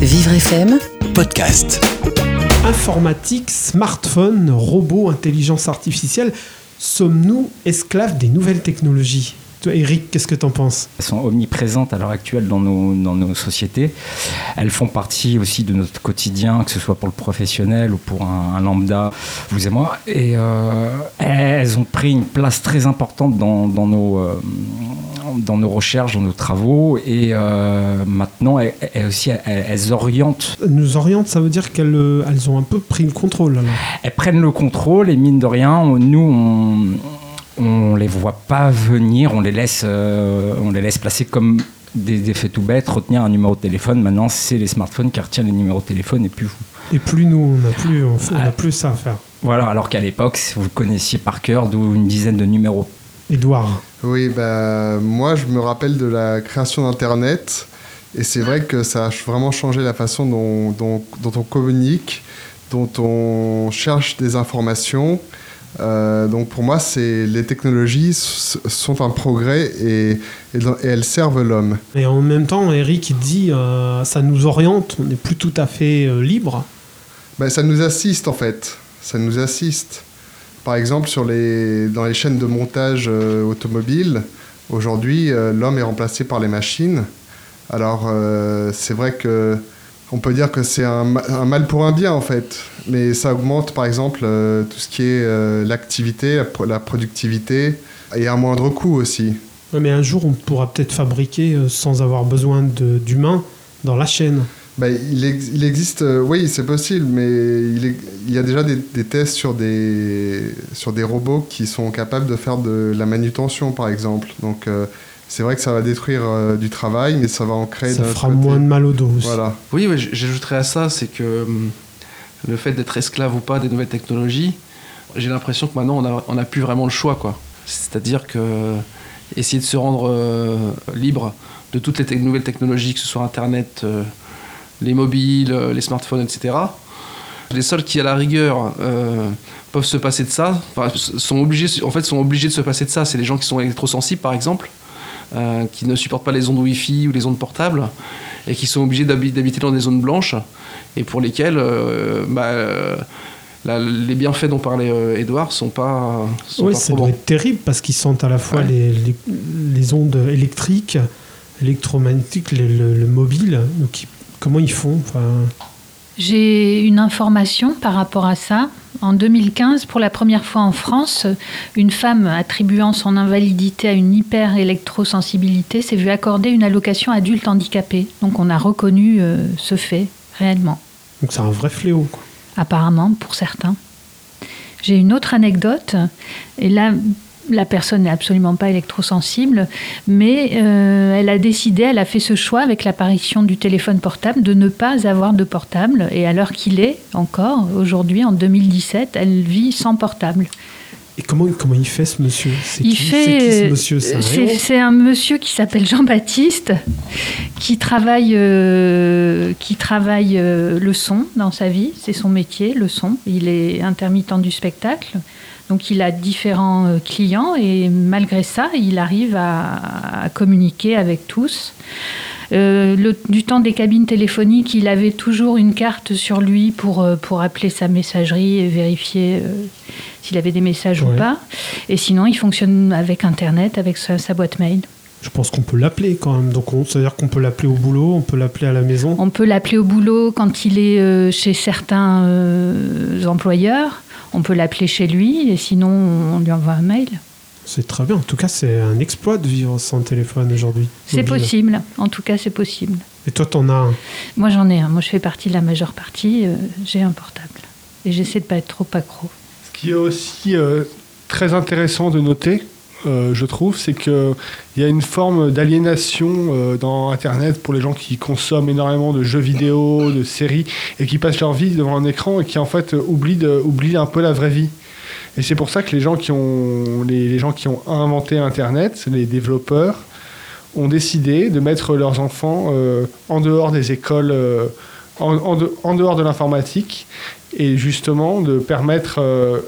Vivre FM podcast. Informatique, smartphone, robots, intelligence artificielle, sommes-nous esclaves des nouvelles technologies? Toi, Eric, qu'est-ce que tu en penses? Elles sont omniprésentes à l'heure actuelle dans nos, dans nos sociétés. Elles font partie aussi de notre quotidien, que ce soit pour le professionnel ou pour un, un lambda, vous et moi. Et euh, elles ont pris une place très importante dans, dans nos, euh, dans nos recherches, dans nos travaux. Et euh, maintenant, elles, elles aussi, elles, elles orientent Elles Nous orientent, ça veut dire qu'elles euh, elles ont un peu pris le contrôle. Alors. elles prennent le contrôle et mine de rien, on- nous, on, on les voit pas venir, on les laisse, euh, on les laisse placer comme des, faits tout bêtes, retenir un numéro de téléphone. Maintenant, c'est les smartphones qui retiennent les numéros de téléphone et plus vous. Et plus nous, on n'a plus, on fait- on a Ah. plus ça à faire. Voilà, alors qu'à l'époque, vous le connaissiez par cœur, d'où une dizaine de numéros. Edouard, Oui, bah, moi je me rappelle de la création d'Internet et c'est vrai que ça a vraiment changé la façon dont, dont- dont on communique, dont on cherche des informations. Euh, donc pour moi, c'est les technologies sont un progrès et, et dans- et elles servent l'homme. et en même temps, Eric dit euh, ça nous oriente, on n'est plus tout à fait euh, libre. Bah, ça nous assiste en fait, ça nous assiste. Par exemple, dans les chaînes de montage euh, automobile, aujourd'hui, euh, l'homme est remplacé par les machines. Alors, euh, c'est vrai que on peut dire que c'est un, ma- un mal pour un bien en fait, mais ça augmente par exemple tout ce qui est l'activité, la, la productivité et à moindre coût aussi. Ouais, mais un jour, on pourra peut-être fabriquer sans avoir besoin d'humains dans la chaîne. Bah, il, ex- il existe, euh, oui, c'est possible, mais il, est- il y a déjà des, des tests sur des, sur des robots qui sont capables de faire de la manutention, par exemple. Donc, euh, c'est vrai que ça va détruire euh, du travail, mais ça va en créer Ça fera côté. moins de mal au dos aussi. Voilà. Oui, j'ajouterais à ça, c'est que hum, le fait d'être esclave ou pas des nouvelles technologies, j'ai l'impression que maintenant on a, on a plus vraiment le choix, quoi. C'est-à-dire que essayer de se rendre euh, libre de toutes les te- nouvelles technologies, que ce soit Internet, euh, les mobiles, euh, les smartphones, etc. Les seuls qui, à la rigueur, euh, peuvent se passer de ça, enfin, sont obligés, en fait, sont obligés de se passer de ça. C'est les gens qui sont électrosensibles, par exemple, euh, qui ne supportent pas les ondes Wi-Fi ou les ondes portables et qui sont obligés d'habi- d'habiter dans des zones blanches et pour lesquelles euh, bah, les bienfaits dont parlait euh, Edouard sont pas, sont Oui, pas ça doit être terrible parce qu'ils sentent à la fois Ouais. les, les, les ondes électriques, électromagnétiques, le, le- le mobile. Donc, ils- comment ils font enfin, J'ai une information par rapport à ça. En 2015, pour la première fois en France, une femme attribuant son invalidité à une hyper-électrosensibilité s'est vue accorder une allocation adulte handicapé. Donc on a reconnu euh, ce fait réellement, Donc, c'est un vrai fléau. quoi. apparemment pour certains. J'ai une autre anecdote, et là, la personne n'est absolument pas électrosensible, mais euh, elle a décidé, elle a fait ce choix avec l'apparition du téléphone portable de ne pas avoir de portable. Et à l'heure qu'il est, encore, aujourd'hui, en 2017, elle vit sans portable. Et comment, comment il fait ce monsieur? C'est Il qui, fait, qui ce euh, monsieur? C'est un monsieur qui s'appelle Jean-Baptiste, qui travaille, euh, qui travaille euh, le son dans sa vie. C'est son métier, le son. Il est intermittent du spectacle. Donc il a différents euh, clients et malgré ça, il arrive à, à communiquer avec tous. Euh, le- du temps des cabines téléphoniques, il avait toujours une carte sur lui pour, euh, pour appeler sa messagerie et vérifier euh, s'il avait des messages Ouais. ou pas. Et sinon, il fonctionne avec Internet, avec sa, sa boîte mail. Je pense qu'on peut l'appeler quand même. Donc, on- c'est-à-dire qu'on peut l'appeler au boulot, on peut l'appeler à la maison. On peut l'appeler au boulot quand il est euh, chez certains employeurs. On peut l'appeler chez lui et sinon, on lui envoie un mail. C'est très bien. En tout cas, c'est un exploit de vivre sans téléphone aujourd'hui. C'est possible. En tout cas, c'est possible. Et toi, t'en as un. Moi, j'en ai un. Moi, je fais partie de la majeure partie. euh, J'ai un portable. Et j'essaie de pas être trop accro. Ce qui est aussi euh, très intéressant de noter, euh, je trouve, c'est qu'il y a une forme d'aliénation euh, dans Internet pour les gens qui consomment énormément de jeux vidéo, de séries, et qui passent leur vie devant un écran et qui en fait euh, oublient, de- un peu la vraie vie. Et c'est pour ça que les gens qui ont, les, gens qui ont inventé Internet, les développeurs, ont décidé de mettre leurs enfants en dehors des écoles, en, en de- en dehors de l'informatique, et justement de permettre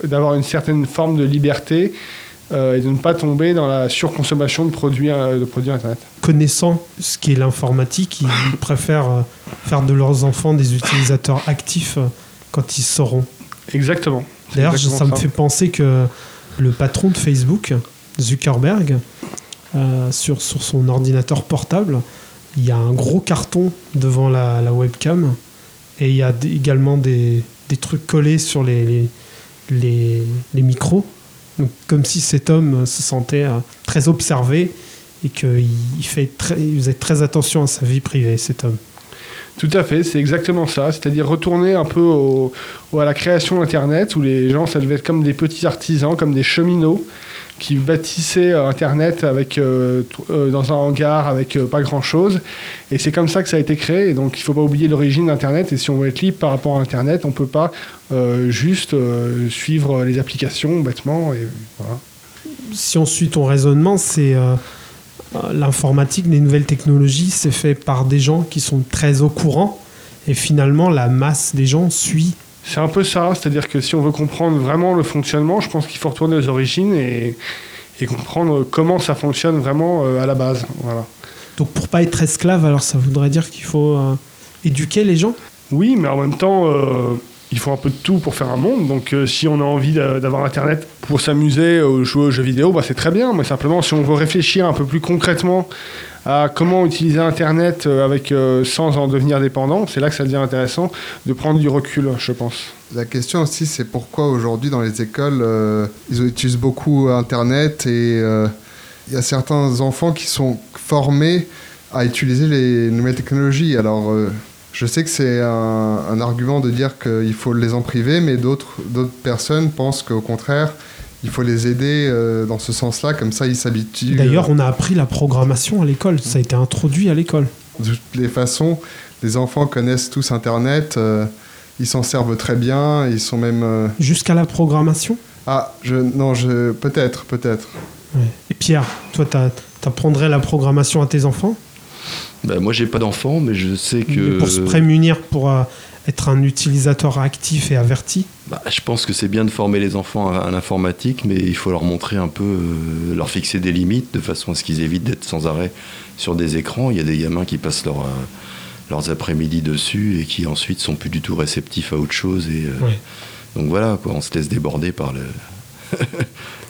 d'avoir une certaine forme de liberté et de ne pas tomber dans la surconsommation de produits, euh, de produits Internet. Connaissant ce qu'est l'informatique, ils préfèrent euh, faire de leurs enfants des utilisateurs actifs euh, quand ils sauront. Exactement. D'ailleurs, ça me fait penser que le patron de Facebook, Zuckerberg, euh, sur, sur son ordinateur portable, il y a un gros carton devant la, la webcam et il y a également des, des trucs collés sur les, les, les- les micros. Donc, comme si cet homme se sentait euh, très observé et qu'il il fait il faisait très attention à sa vie privée, cet homme. Tout à fait, c'est exactement ça. C'est-à-dire retourner un peu à la création d'Internet, où les gens, être comme des petits artisans, comme des cheminots, qui bâtissaient euh, Internet avec, euh, euh, dans un hangar avec pas grand-chose. Et c'est comme ça que ça a été créé. Donc il ne faut pas oublier l'origine d'Internet. Et si on veut être libre par rapport à Internet, on ne peut pas juste suivre les applications bêtement. Et voilà. si on suit ton raisonnement, c'est l'informatique, les nouvelles technologies, c'est fait par des gens qui sont très au courant. Et finalement, la masse des gens suit. C'est un peu ça, c'est-à-dire que si on veut comprendre vraiment le fonctionnement, je pense qu'il faut retourner aux origines et, et comprendre comment ça fonctionne vraiment euh, à la base. Voilà. Donc pour pas être esclave, alors ça voudrait dire qu'il faut euh, éduquer les gens? Oui, mais en même temps, euh, il faut un peu de tout pour faire un monde. Donc euh, si on a envie d'a- d'avoir Internet pour s'amuser, jouer aux jeux vidéo, bah, c'est très bien. Mais simplement, si on veut réfléchir un peu plus concrètement à comment utiliser Internet euh, avec, euh, sans en devenir dépendant, c'est là que ça devient intéressant de prendre du recul, je pense. La question aussi, c'est pourquoi aujourd'hui dans les écoles, euh, ils utilisent beaucoup Internet et il y a certains enfants qui sont formés à utiliser les nouvelles technologies. Alors, je sais que c'est un, argument de dire qu'il faut les en priver, mais d'autres personnes pensent qu'au contraire, il faut les aider euh, dans ce sens-là, comme ça ils s'habituent. D'ailleurs, on a appris la programmation à l'école. Ça a été introduit à l'école. De toutes les façons, les enfants connaissent tous Internet, euh, ils s'en servent très bien, ils sont même... euh, Jusqu'à la programmation? Ah, je, non, je, peut-être, peut-être. Ouais. Et Pierre, toi, t'a- t'apprendrais la programmation à tes enfants? Bah, moi, j'ai pas d'enfant, mais je sais que. Pour se prémunir, pour euh, être un utilisateur actif et averti Bah, je pense que c'est bien de former les enfants à, à l'informatique, mais il faut leur montrer un peu, euh, leur fixer des limites de façon à ce qu'ils évitent d'être sans arrêt sur des écrans. Il y a des gamins qui passent leur, euh, leurs après-midi dessus et qui ensuite sont plus du tout réceptifs à autre chose. Et, euh, Ouais. Donc voilà, quoi, on se laisse déborder par, le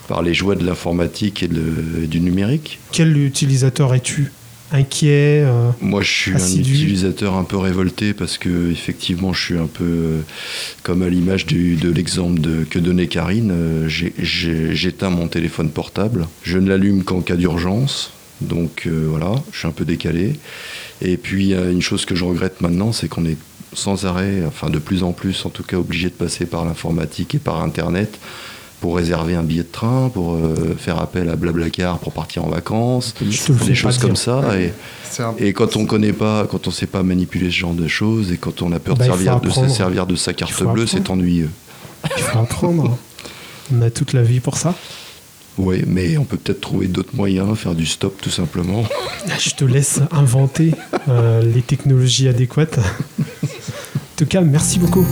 par les joies de l'informatique et du numérique. Quel utilisateur es-tu? Inquiet euh, Moi, je suis Assidu. un utilisateur un peu révolté parce que effectivement, je suis un peu euh, comme à l'image de l'exemple de- que donnait Karine. euh, J'éteins mon téléphone portable. Je ne l'allume qu'en cas d'urgence. Donc voilà, je suis un peu décalé. Et puis, une chose que je regrette maintenant, c'est qu'on est sans arrêt, enfin de plus en plus en tout cas, obligé de passer par l'informatique et par Internet pour réserver un billet de train, pour euh, faire appel à Blablacar pour partir en vacances, des choses comme ça. Et, C'est un- et quand on connaît pas, quand on sait pas manipuler ce genre de choses, et quand on a peur Bah, de, servir, de se servir de sa carte bleue, c'est ennuyeux. Il faut apprendre. On a toute la vie pour ça. Oui, mais on peut peut-être trouver d'autres moyens, faire du stop tout simplement. Je te laisse inventer euh, les technologies adéquates. en tout cas, merci beaucoup.